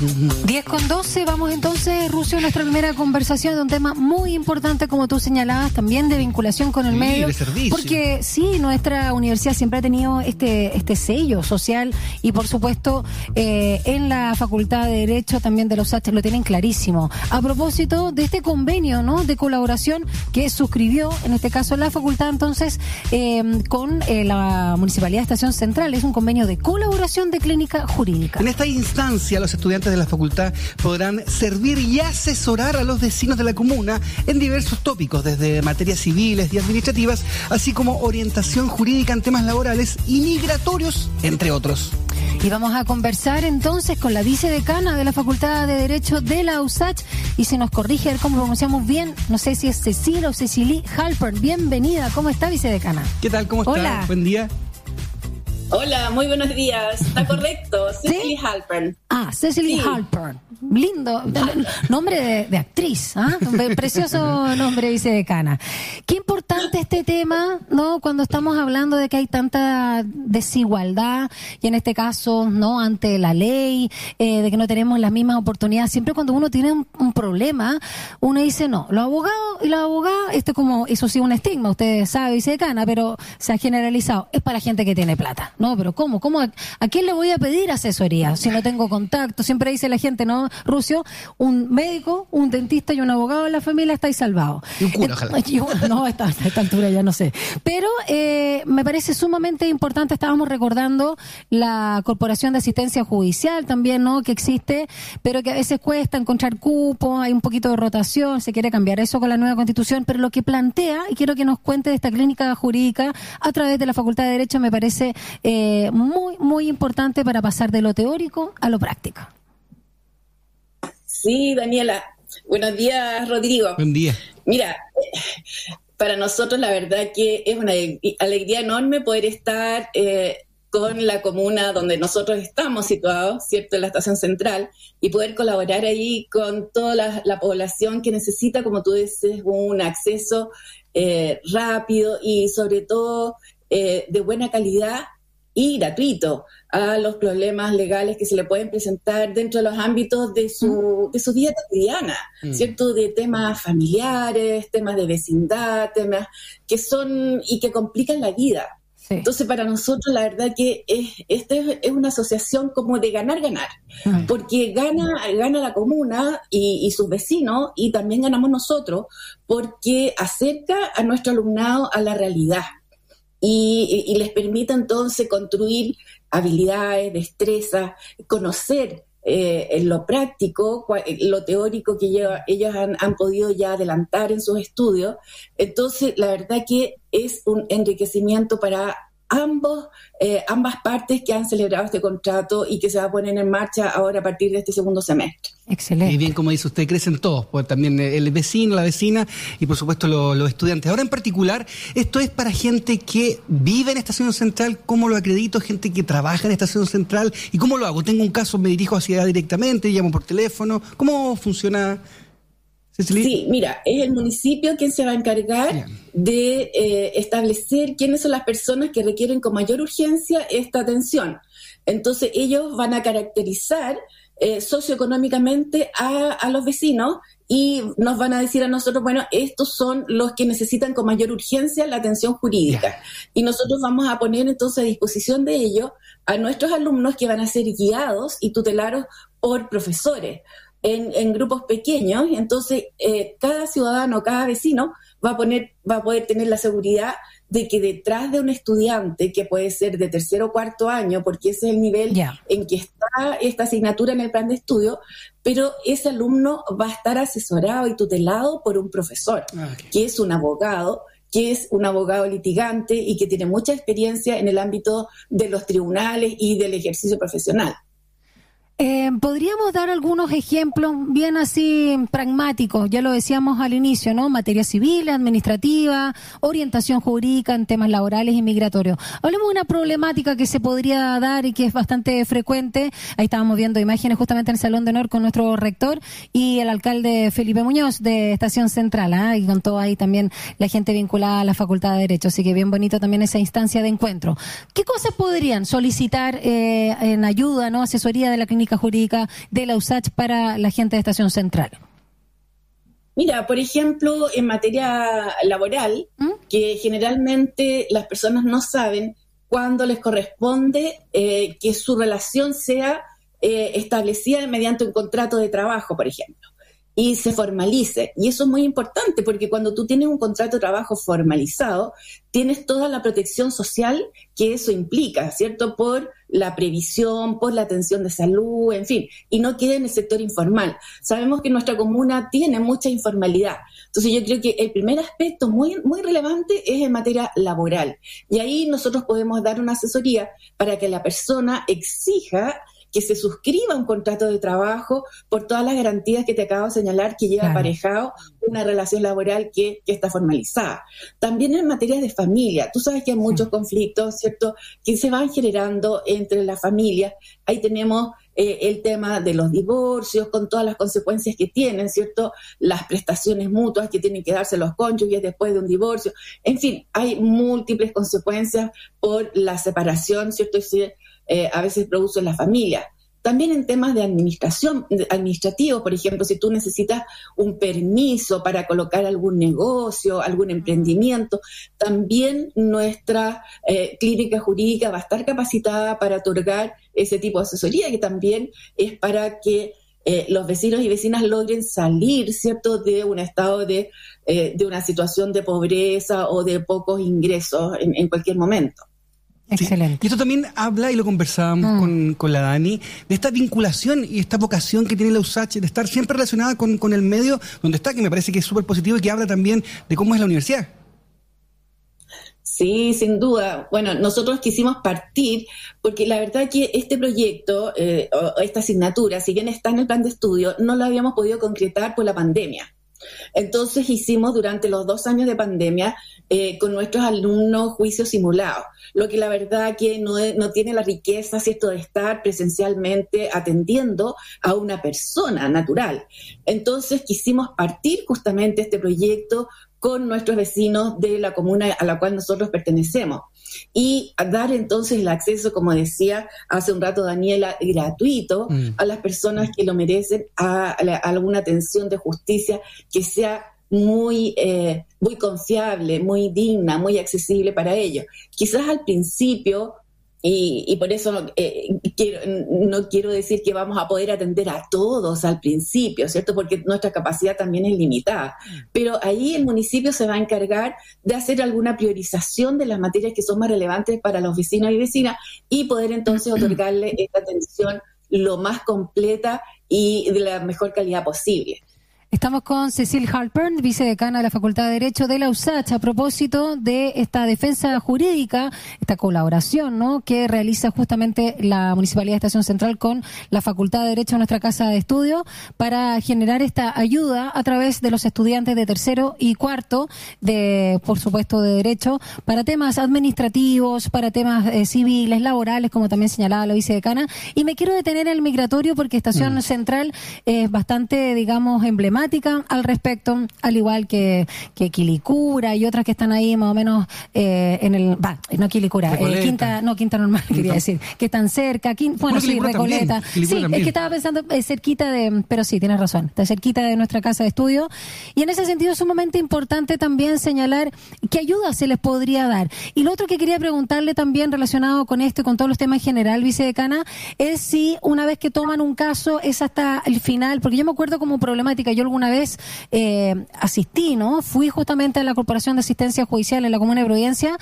10 con 12, vamos entonces, Rusio, a nuestra primera conversación de un tema muy importante, como tú señalabas, también de vinculación con el Sí, medio. Porque sí, nuestra universidad siempre ha tenido este, este sello social y, por supuesto, eh, en la Facultad de Derecho también de los H lo tienen clarísimo. A propósito de este convenio ¿no? de colaboración que suscribió, en este caso, la facultad, entonces, eh, con eh, la Municipalidad de Estación Central. Es un convenio de colaboración de clínica jurídica. En esta instancia, los estudiantes de la facultad podrán servir y asesorar a los vecinos de la comuna en diversos tópicos, desde materias civiles y administrativas, así como orientación jurídica en temas laborales y migratorios, entre otros. Y vamos a conversar entonces con la vicedecana de la Facultad de Derecho de la USACH y si nos corrige a ver cómo pronunciamos bien, no sé si es Cecilia o Cecily Halpern. Bienvenida, ¿cómo está vicedecana? ¿Qué tal? ¿Cómo está? Hola. Buen día. Hola, muy buenos días. Está correcto. Cecily Halpern. Ah, Cecily Sí. Halpern. Lindo, nombre de, de actriz, ¿ah? Un precioso nombre vicedecana. Qué importante este tema, ¿no? Cuando estamos hablando de que hay tanta desigualdad y en este caso, ¿no? Ante la ley, eh, de que no tenemos las mismas oportunidades. Siempre cuando uno tiene un, un problema, uno dice, no, los abogados y las abogadas, esto como, eso sí, un estigma, usted sabe, vicedecana, pero se ha generalizado. Es para gente que tiene plata, ¿no? Pero ¿cómo? ¿Cómo? ¿A, a quién le voy a pedir asesoría si no tengo contacto? Siempre dice la gente, ¿no? Rucio, un médico, un dentista y un abogado en la familia estáis salvados. Y un cura, ojalá. Y no, a esta, a esta altura ya no sé. Pero eh, me parece sumamente importante, estábamos recordando la Corporación de Asistencia Judicial también, ¿no? Que existe, pero que a veces cuesta encontrar cupo, hay un poquito de rotación, se quiere cambiar eso con la nueva constitución, pero lo que plantea, y quiero que nos cuente de esta clínica jurídica a través de la Facultad de Derecho, me parece eh, muy, muy importante para pasar de lo teórico a lo práctico. Sí, Daniela. Buenos días, Rodrigo. Buen día. Mira, eh, para nosotros la verdad que es una alegría enorme poder estar eh, con la comuna donde nosotros estamos situados, ¿cierto? En la estación central, y poder colaborar ahí con toda la, la población que necesita, como tú dices, un acceso eh, rápido y sobre todo eh, de buena calidad y gratuito a los problemas legales que se le pueden presentar dentro de los ámbitos de su, de su vida cotidiana, Mm. ¿cierto? De temas familiares, temas de vecindad, temas que son y que complican la vida. Sí. Entonces, para nosotros, la verdad que es, esta es, es una asociación como de ganar-ganar, Mm. porque gana, gana la comuna y, y sus vecinos, y también ganamos nosotros, porque acerca a nuestro alumnado a la realidad y, y- les permite entonces construir habilidades, destrezas, conocer eh, en lo práctico, cua- lo teórico que lleva- ellos han, han podido ya adelantar en sus estudios. Entonces, la verdad que es un enriquecimiento para ambos, eh, ambas partes que han celebrado este contrato y que se va a poner en marcha ahora a partir de este segundo semestre. Excelente. Y bien, como dice usted, crecen todos, pues también el vecino, la vecina y por supuesto lo- los estudiantes. Ahora en particular, esto es para gente que vive en Estación Central, ¿cómo lo acredito? Gente que trabaja en Estación Central, ¿y cómo lo hago? Tengo un caso, me dirijo hacia allá directamente, llamo por teléfono, ¿cómo funciona? Sí, mira, es el municipio quien se va a encargar Bien. de eh, establecer quiénes son las personas que requieren con mayor urgencia esta atención. Entonces, ellos van a caracterizar eh, socioeconómicamente a, a los vecinos y nos van a decir a nosotros, bueno, estos son los que necesitan con mayor urgencia la atención jurídica. Y nosotros vamos a poner entonces a disposición de ellos a nuestros alumnos que van a ser guiados y tutelados por profesores en, en grupos pequeños. Entonces, eh, cada ciudadano, cada vecino va a, poner, va a poder tener la seguridad de que detrás de un estudiante, que puede ser de tercero o cuarto año, porque ese es el nivel en que está esta asignatura en el plan de estudio, pero ese alumno va a estar asesorado y tutelado por un profesor, Ah, que es un abogado que es un abogado litigante y que tiene mucha experiencia en el ámbito de los tribunales y del ejercicio profesional. Eh, Podríamos dar algunos ejemplos bien así pragmáticos, ya lo decíamos al inicio, ¿no? Materia civil, administrativa, orientación jurídica en temas laborales y migratorios. Hablemos de una problemática que se podría dar y que es bastante frecuente. Ahí estábamos viendo imágenes justamente en el Salón de Honor con nuestro rector y el alcalde Felipe Muñoz de Estación Central, ¿ah? y con todo ahí también la gente vinculada a la Facultad de Derecho. Así que bien bonito también esa instancia de encuentro. ¿Qué cosas podrían solicitar eh, en ayuda, no asesoría de la clínica jurídica de la USACH para la gente de Estación Central? Mira, por ejemplo, en materia laboral, ¿Mm? que generalmente las personas no saben cuándo les corresponde eh, que su relación sea eh, establecida mediante un contrato de trabajo, por ejemplo y se formalice. Y eso es muy importante porque cuando tú tienes un contrato de trabajo formalizado, tienes toda la protección social que eso implica, ¿cierto? Por la previsión, por la atención de salud, en fin, y no queda en el sector informal. Sabemos que nuestra comuna tiene mucha informalidad. Entonces yo creo que el primer aspecto muy, muy relevante es en materia laboral. Y ahí nosotros podemos dar una asesoría para que la persona exija que se suscriba un contrato de trabajo por todas las garantías que te acabo de señalar que lleva aparejado una relación laboral que, está formalizada. También en materia de familia, tú sabes que hay muchos conflictos, ¿cierto?, que se van generando entre las familias. Ahí tenemos eh, el tema de los divorcios, con todas las consecuencias que tienen, ¿cierto? Las prestaciones mutuas que tienen que darse los cónyuges después de un divorcio. En fin, hay múltiples consecuencias por la separación, ¿cierto? Y eh, a veces produce en la familia. También en temas de administración, administrativo, por ejemplo, si tú necesitas un permiso para colocar algún negocio, algún emprendimiento, también nuestra eh, clínica jurídica va a estar capacitada para otorgar ese tipo de asesoría, que también es para que eh, los vecinos y vecinas logren salir, ¿cierto?, de un estado de, de una situación de pobreza o de pocos ingresos en cualquier momento. Excelente. Y esto también habla, y lo conversábamos mm. con, con, la Dani, de esta vinculación y esta vocación que tiene la USACH de estar siempre relacionada con, con el medio donde está, que me parece que es súper positivo y que habla también de cómo es la universidad. Sí, sin duda. Bueno, nosotros quisimos partir porque la verdad que este proyecto, eh, o esta asignatura, si bien está en el plan de estudio, no lo habíamos podido concretar por la pandemia. Entonces hicimos durante los dos años de pandemia eh, con nuestros alumnos juicios simulados, lo que la verdad que no, no tiene la riqueza, ¿cierto?, de estar presencialmente atendiendo a una persona natural. Entonces quisimos partir justamente este proyecto con nuestros vecinos de la comuna a la cual nosotros pertenecemos y dar entonces el acceso, como decía hace un rato Daniela, gratuito mm. a las personas que lo merecen a, alguna atención de justicia que sea muy, eh, muy confiable, muy digna, muy accesible para ellos. Quizás al principio y, por eso eh, quiero, no quiero decir que vamos a poder atender a todos al principio, ¿cierto? Porque nuestra capacidad también es limitada. Pero ahí el municipio se va a encargar de hacer alguna priorización de las materias que son más relevantes para los vecinos y vecinas y poder entonces otorgarle esta atención lo más completa y de la mejor calidad posible. Estamos con Cecil Halpern, vicedecana de la Facultad de Derecho de la USACH, a propósito de esta defensa jurídica, esta colaboración ¿no? que realiza justamente la Municipalidad de Estación Central con la Facultad de Derecho de nuestra Casa de Estudio para generar esta ayuda a través de los estudiantes de tercero y cuarto, de por supuesto de Derecho, para temas administrativos, para temas eh, civiles, laborales, como también señalaba la vicedecana. Y me quiero detener en el migratorio porque Estación mm. Central es bastante, digamos, emblemática al respecto, al igual que, que Quilicura y otras que están ahí más o menos eh, en el. Va, no Quilicura, eh, Quinta, no, Quinta Normal, quería decir, que están cerca. bueno, sí, Recoleta. Sí, es que estaba pensando eh, cerquita de. Pero sí, tienes razón, está cerquita de nuestra casa de estudio. Y en ese sentido es sumamente importante también señalar qué ayuda se les podría dar. Y lo otro que quería preguntarle también relacionado con esto y con todos los temas en general, vicedecana, es si una vez que toman un caso es hasta el final, porque yo me acuerdo como problemática, yo alguna vez eh, asistí, ¿no? Fui justamente a la Corporación de Asistencia Judicial en la Comuna de Providencia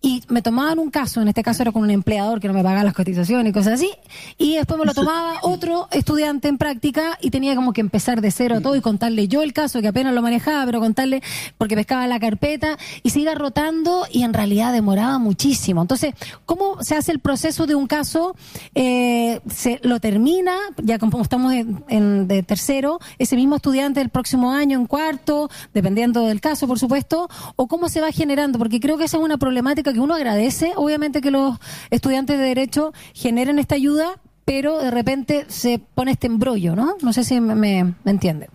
y me tomaban un caso, en este caso era con un empleador que no me pagaba las cotizaciones y cosas así, y después me lo tomaba otro estudiante en práctica y tenía como que empezar de cero todo y contarle yo el caso, que apenas lo manejaba, pero contarle porque pescaba la carpeta y se iba rotando y en realidad demoraba muchísimo. Entonces, ¿cómo se hace el proceso de un caso? Eh, se lo termina, ya como estamos en, de tercero, ese mismo estudiante el próximo año en cuarto, dependiendo del caso, por supuesto, o cómo se va generando, porque creo que esa es una problemática que uno agradece, obviamente, que los estudiantes de Derecho generen esta ayuda, pero de repente se pone este embrollo, ¿no? No sé si me, entiende.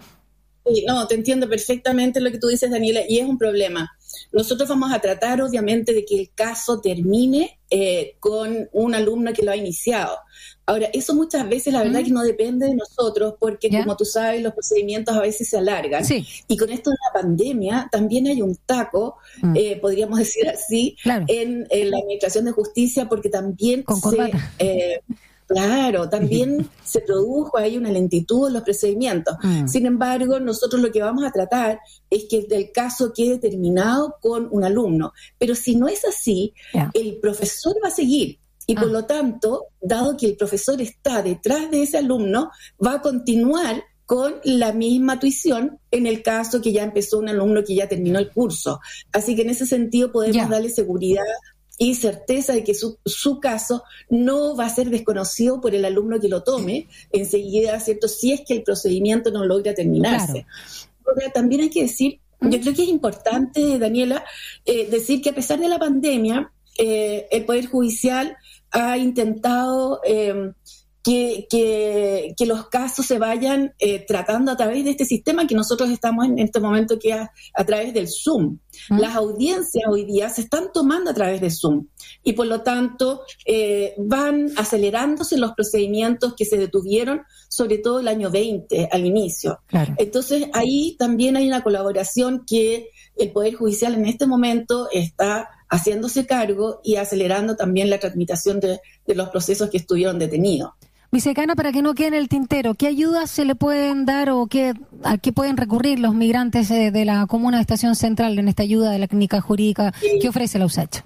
Sí, no, te entiendo perfectamente lo que tú dices, Daniela, y es un problema. Nosotros vamos a tratar, obviamente, de que el caso termine eh, con un alumno que lo ha iniciado. Ahora, eso muchas veces la verdad que no depende de nosotros, porque como tú sabes, los procedimientos a veces se alargan. Y con esto de la pandemia, también hay un taco, mm. eh, podríamos decir así, en, la Administración de Justicia, porque también con se, Claro, también se produjo ahí una lentitud en los procedimientos. Mm. Sin embargo, nosotros lo que vamos a tratar es que el caso quede terminado con un alumno. Pero si no es así, el profesor va a seguir. Y por ah. lo tanto, dado que el profesor está detrás de ese alumno, va a continuar con la misma tuición en el caso que ya empezó un alumno que ya terminó el curso. Así que en ese sentido podemos darle seguridad y certeza de que su, su, caso no va a ser desconocido por el alumno que lo tome enseguida, ¿cierto? Si es que el procedimiento no logra terminarse. también hay que decir, yo creo que es importante, Daniela, eh, decir que a pesar de la pandemia, eh, el Poder Judicial ha intentado... Eh, que, que, los casos se vayan eh, tratando a través de este sistema que nosotros estamos en este momento que a, a través del Zoom. Las audiencias hoy día se están tomando a través de Zoom y por lo tanto eh, van acelerándose los procedimientos que se detuvieron, sobre todo el año 20 al inicio. Entonces ahí también hay una colaboración que el Poder Judicial en este momento está haciéndose cargo y acelerando también la de, de los procesos que estuvieron detenidos. Vicecana, para que no quede en el tintero, ¿qué ayudas se le pueden dar o qué, a qué pueden recurrir los migrantes eh, de la comuna de Estación Central en esta ayuda de la clínica jurídica que ofrece la USACH?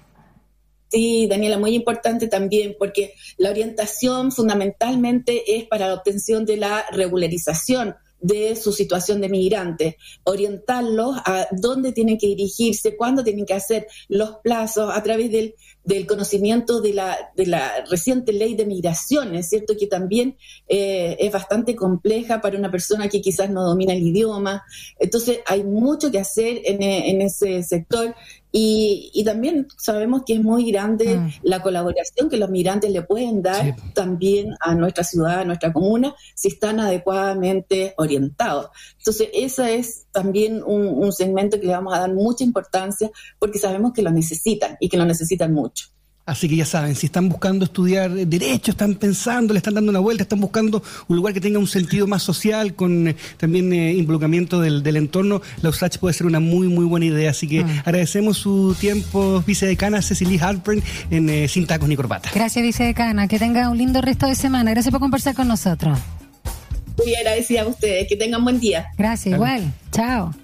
Sí, Daniela, muy importante también, porque la orientación fundamentalmente es para la obtención de la regularización de su situación de migrante, orientarlos a dónde tienen que dirigirse, cuándo tienen que hacer los plazos a través del, del conocimiento de la, de la reciente ley de migraciones, ¿cierto? Que también eh, es bastante compleja para una persona que quizás no domina el idioma. Entonces, hay mucho que hacer en, en ese sector y, también sabemos que es muy grande mm. la colaboración que los migrantes le pueden dar también a nuestra ciudad, a nuestra comuna, si están adecuadamente orientados. Entonces, ese es también un segmento que le vamos a dar mucha importancia porque sabemos que lo necesitan y que lo necesitan mucho. Así que ya saben, si están buscando estudiar derecho, están pensando, le están dando una vuelta, están buscando un lugar que tenga un sentido más social, con eh, también eh, involucramiento del, entorno, la USACH puede ser una muy, muy buena idea. Así que mm. agradecemos su tiempo, vicedecana Cecilia Halpern, en eh, Sin Tacos ni Corbata. Gracias, vicedecana. Que tenga un lindo resto de semana. Gracias por conversar con nosotros. Muy agradecida a ustedes. Que tengan buen día. Gracias, igual. Chao.